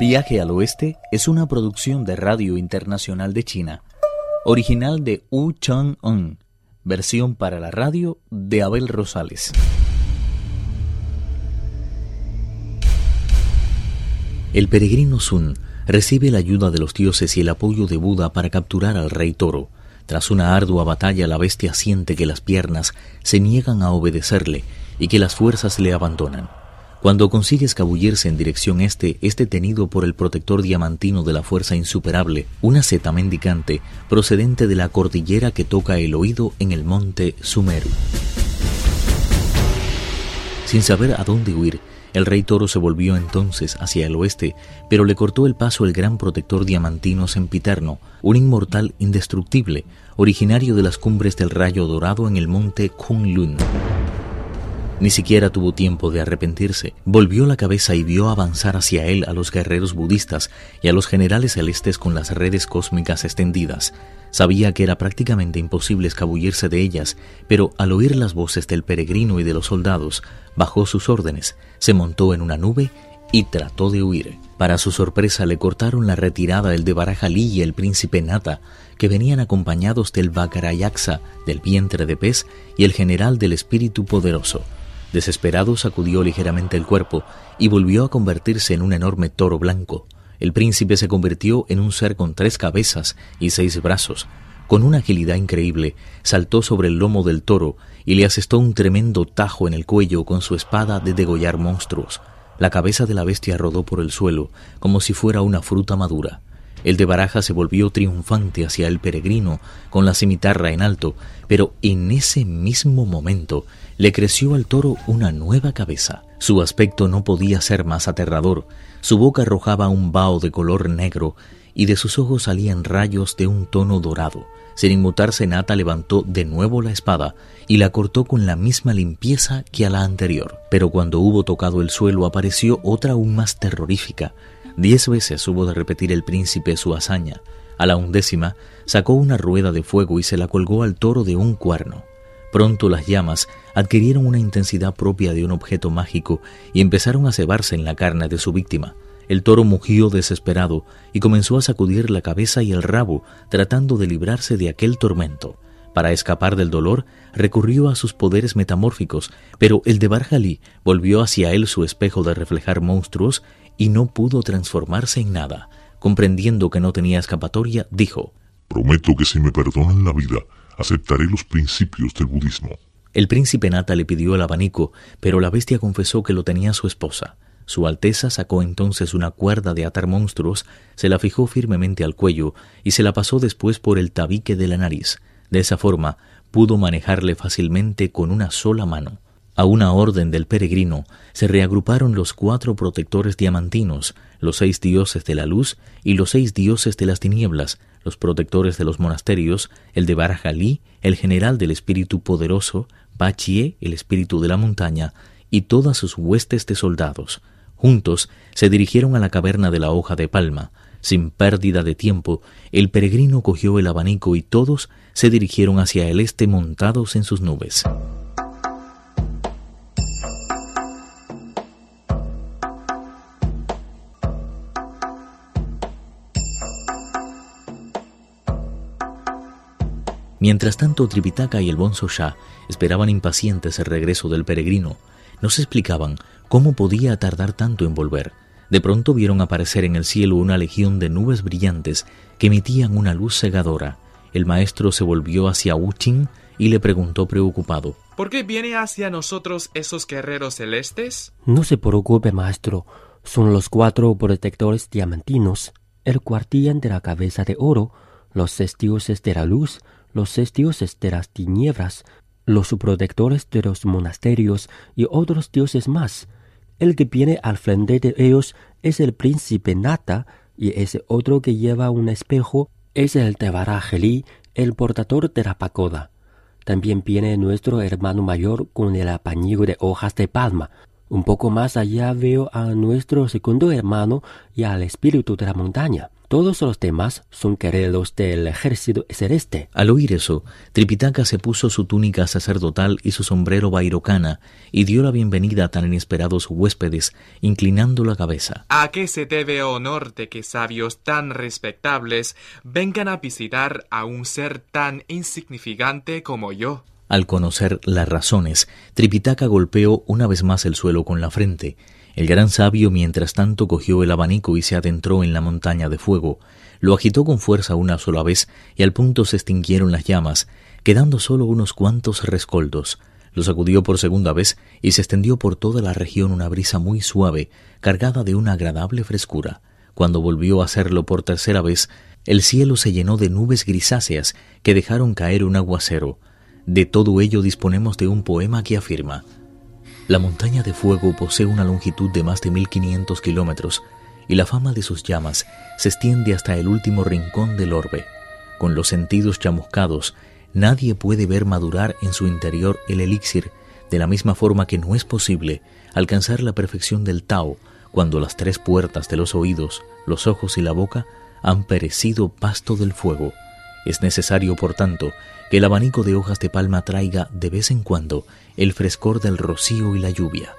Viaje al Oeste es una producción de Radio Internacional de China, original de Wu Chang-un, versión para la radio de Abel Rosales. El peregrino Sun recibe la ayuda de los dioses y el apoyo de Buda para capturar al rey toro. Tras una ardua batalla, la bestia siente que las piernas se niegan a obedecerle y que las fuerzas le abandonan. Cuando consigue escabullirse en dirección este, es detenido por el protector diamantino de la fuerza insuperable, una seta mendicante procedente de la cordillera que toca el oído en el monte Sumeru. Sin saber a dónde huir, el rey toro se volvió entonces hacia el oeste, pero le cortó el paso el gran protector diamantino sempiterno, un inmortal indestructible, originario de las cumbres del rayo dorado en el monte Kunlun. Ni siquiera tuvo tiempo de arrepentirse. Volvió la cabeza y vio avanzar hacia él a los guerreros budistas y a los generales celestes con las redes cósmicas extendidas. Sabía que era prácticamente imposible escabullirse de ellas, pero al oír las voces del peregrino y de los soldados, bajó sus órdenes, se montó en una nube y trató de huir. Para su sorpresa le cortaron la retirada el de Barajalí y el príncipe Nata, que venían acompañados del Bacarayaksa, del vientre de pez, y el general del espíritu poderoso. Desesperado sacudió ligeramente el cuerpo y volvió a convertirse en un enorme toro blanco. El príncipe se convirtió en un ser con tres cabezas y seis brazos. Con una agilidad increíble, saltó sobre el lomo del toro y le asestó un tremendo tajo en el cuello con su espada de degollar monstruos. La cabeza de la bestia rodó por el suelo como si fuera una fruta madura. El de Baraja se volvió triunfante hacia el peregrino con la cimitarra en alto, pero en ese mismo momento le creció al toro una nueva cabeza. Su aspecto no podía ser más aterrador. Su boca arrojaba un vaho de color negro y de sus ojos salían rayos de un tono dorado. Sin inmutarse, Nata levantó de nuevo la espada y la cortó con la misma limpieza que a la anterior. Pero cuando hubo tocado el suelo apareció otra aún más terrorífica. Diez veces hubo de repetir el príncipe su hazaña. A la undécima sacó una rueda de fuego y se la colgó al toro de un cuerno. Pronto las llamas adquirieron una intensidad propia de un objeto mágico y empezaron a cebarse en la carne de su víctima. El toro mugió desesperado y comenzó a sacudir la cabeza y el rabo, tratando de librarse de aquel tormento. Para escapar del dolor, recurrió a sus poderes metamórficos, pero el de Barjalí volvió hacia él su espejo de reflejar monstruos y no pudo transformarse en nada. Comprendiendo que no tenía escapatoria, dijo, Prometo que si me perdonan la vida, aceptaré los principios del budismo. El príncipe Nata le pidió el abanico, pero la bestia confesó que lo tenía su esposa. Su Alteza sacó entonces una cuerda de atar monstruos, se la fijó firmemente al cuello y se la pasó después por el tabique de la nariz. De esa forma pudo manejarle fácilmente con una sola mano. A una orden del peregrino se reagruparon los cuatro protectores diamantinos, los seis dioses de la luz y los seis dioses de las tinieblas, los protectores de los monasterios, el de Barajalí, el general del espíritu poderoso, Pachie, el espíritu de la montaña, y todas sus huestes de soldados. Juntos se dirigieron a la caverna de la hoja de palma. Sin pérdida de tiempo, el peregrino cogió el abanico y todos se dirigieron hacia el este montados en sus nubes. Mientras tanto, Tripitaka y el Bonzo Shah esperaban impacientes el regreso del peregrino. No se explicaban cómo podía tardar tanto en volver. De pronto vieron aparecer en el cielo una legión de nubes brillantes que emitían una luz cegadora. El maestro se volvió hacia Chin y le preguntó preocupado. ¿Por qué viene hacia nosotros esos guerreros celestes? No se preocupe, maestro. Son los cuatro protectores diamantinos, el cuartillan de la cabeza de oro, los dioses de la luz, los seis dioses de las tinieblas, los protectores de los monasterios y otros dioses más. El que viene al frente de ellos es el príncipe Nata, y ese otro que lleva un espejo es el Tebarajeli, el portador de la pagoda. También viene nuestro hermano mayor con el apañigo de hojas de palma. Un poco más allá veo a nuestro segundo hermano y al espíritu de la montaña. Todos los demás son guerreros del ejército celeste. Al oír eso, Tripitaka se puso su túnica sacerdotal y su sombrero bairocana y dio la bienvenida a tan inesperados huéspedes, inclinando la cabeza. ¿A qué se debe honor de que sabios tan respetables vengan a visitar a un ser tan insignificante como yo? Al conocer las razones, Tripitaka golpeó una vez más el suelo con la frente el gran sabio mientras tanto cogió el abanico y se adentró en la montaña de fuego, lo agitó con fuerza una sola vez y al punto se extinguieron las llamas, quedando solo unos cuantos rescoldos. Lo sacudió por segunda vez y se extendió por toda la región una brisa muy suave, cargada de una agradable frescura. Cuando volvió a hacerlo por tercera vez, el cielo se llenó de nubes grisáceas que dejaron caer un aguacero. De todo ello disponemos de un poema que afirma la montaña de fuego posee una longitud de más de 1500 kilómetros y la fama de sus llamas se extiende hasta el último rincón del orbe. Con los sentidos chamuscados, nadie puede ver madurar en su interior el elixir, de la misma forma que no es posible alcanzar la perfección del Tao cuando las tres puertas de los oídos, los ojos y la boca han perecido pasto del fuego. Es necesario, por tanto, que el abanico de hojas de palma traiga de vez en cuando el frescor del rocío y la lluvia.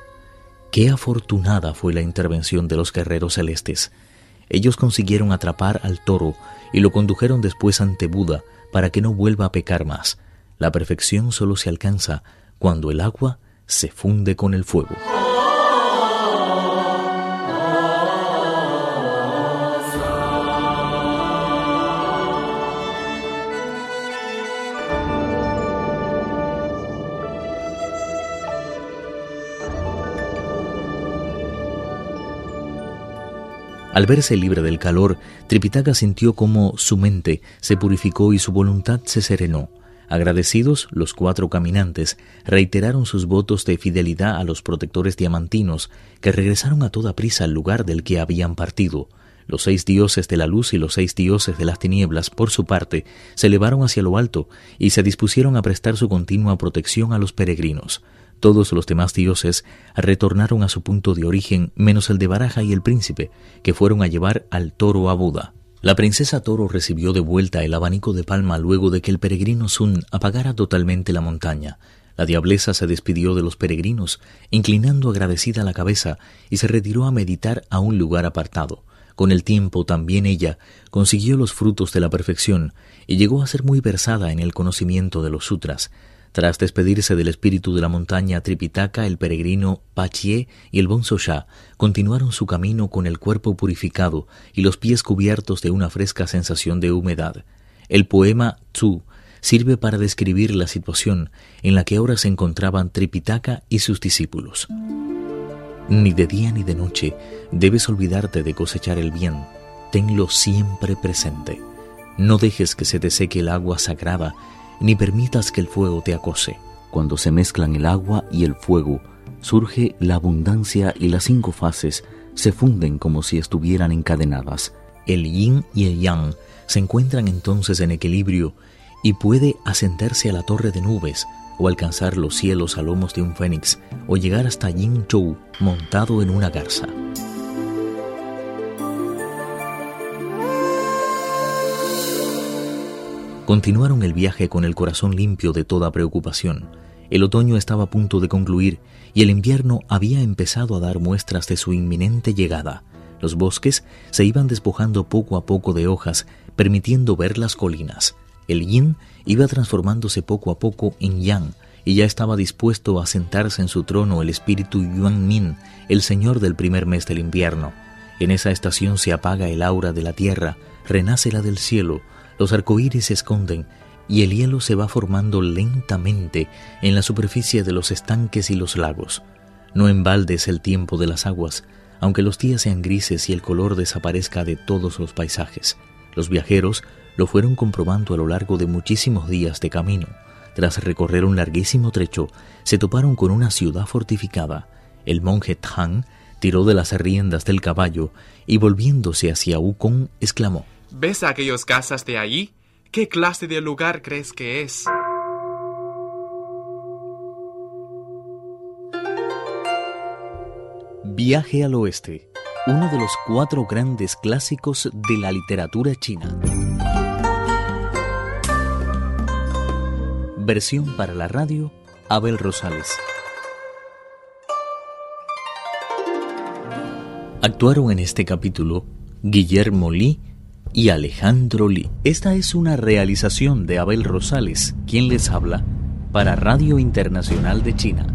Qué afortunada fue la intervención de los guerreros celestes. Ellos consiguieron atrapar al toro y lo condujeron después ante Buda para que no vuelva a pecar más. La perfección solo se alcanza cuando el agua se funde con el fuego. Al verse libre del calor, Tripitaka sintió como su mente se purificó y su voluntad se serenó. Agradecidos, los cuatro caminantes reiteraron sus votos de fidelidad a los protectores diamantinos, que regresaron a toda prisa al lugar del que habían partido. Los seis dioses de la luz y los seis dioses de las tinieblas, por su parte, se elevaron hacia lo alto y se dispusieron a prestar su continua protección a los peregrinos. Todos los demás dioses retornaron a su punto de origen, menos el de Baraja y el príncipe, que fueron a llevar al toro a Buda. La princesa Toro recibió de vuelta el abanico de palma luego de que el peregrino Sun apagara totalmente la montaña. La diableza se despidió de los peregrinos, inclinando agradecida la cabeza, y se retiró a meditar a un lugar apartado. Con el tiempo también ella consiguió los frutos de la perfección y llegó a ser muy versada en el conocimiento de los sutras. Tras despedirse del espíritu de la montaña Tripitaka, el peregrino Pachie y el Bonsosha continuaron su camino con el cuerpo purificado y los pies cubiertos de una fresca sensación de humedad. El poema Tzu sirve para describir la situación en la que ahora se encontraban Tripitaka y sus discípulos. Ni de día ni de noche debes olvidarte de cosechar el bien, tenlo siempre presente. No dejes que se te seque el agua sagrada ni permitas que el fuego te acose. Cuando se mezclan el agua y el fuego, surge la abundancia y las cinco fases se funden como si estuvieran encadenadas. El yin y el yang se encuentran entonces en equilibrio y puede ascenderse a la torre de nubes o alcanzar los cielos a lomos de un fénix o llegar hasta Yin Chou montado en una garza. Continuaron el viaje con el corazón limpio de toda preocupación. El otoño estaba a punto de concluir y el invierno había empezado a dar muestras de su inminente llegada. Los bosques se iban despojando poco a poco de hojas, permitiendo ver las colinas. El yin iba transformándose poco a poco en yang, y ya estaba dispuesto a sentarse en su trono el espíritu Yuan Min, el señor del primer mes del invierno. En esa estación se apaga el aura de la tierra, renace la del cielo, los arcoíris se esconden y el hielo se va formando lentamente en la superficie de los estanques y los lagos. No en el tiempo de las aguas, aunque los días sean grises y el color desaparezca de todos los paisajes. Los viajeros lo fueron comprobando a lo largo de muchísimos días de camino. Tras recorrer un larguísimo trecho, se toparon con una ciudad fortificada. El monje Tang tiró de las riendas del caballo y volviéndose hacia Wukong exclamó ¿Ves aquellos casas de allí? ¿Qué clase de lugar crees que es? Viaje al oeste. uno de los cuatro grandes clásicos de la literatura china. Versión para la radio, Abel Rosales. Actuaron en este capítulo Guillermo Lee y Alejandro Lee. Esta es una realización de Abel Rosales, quien les habla, para Radio Internacional de China.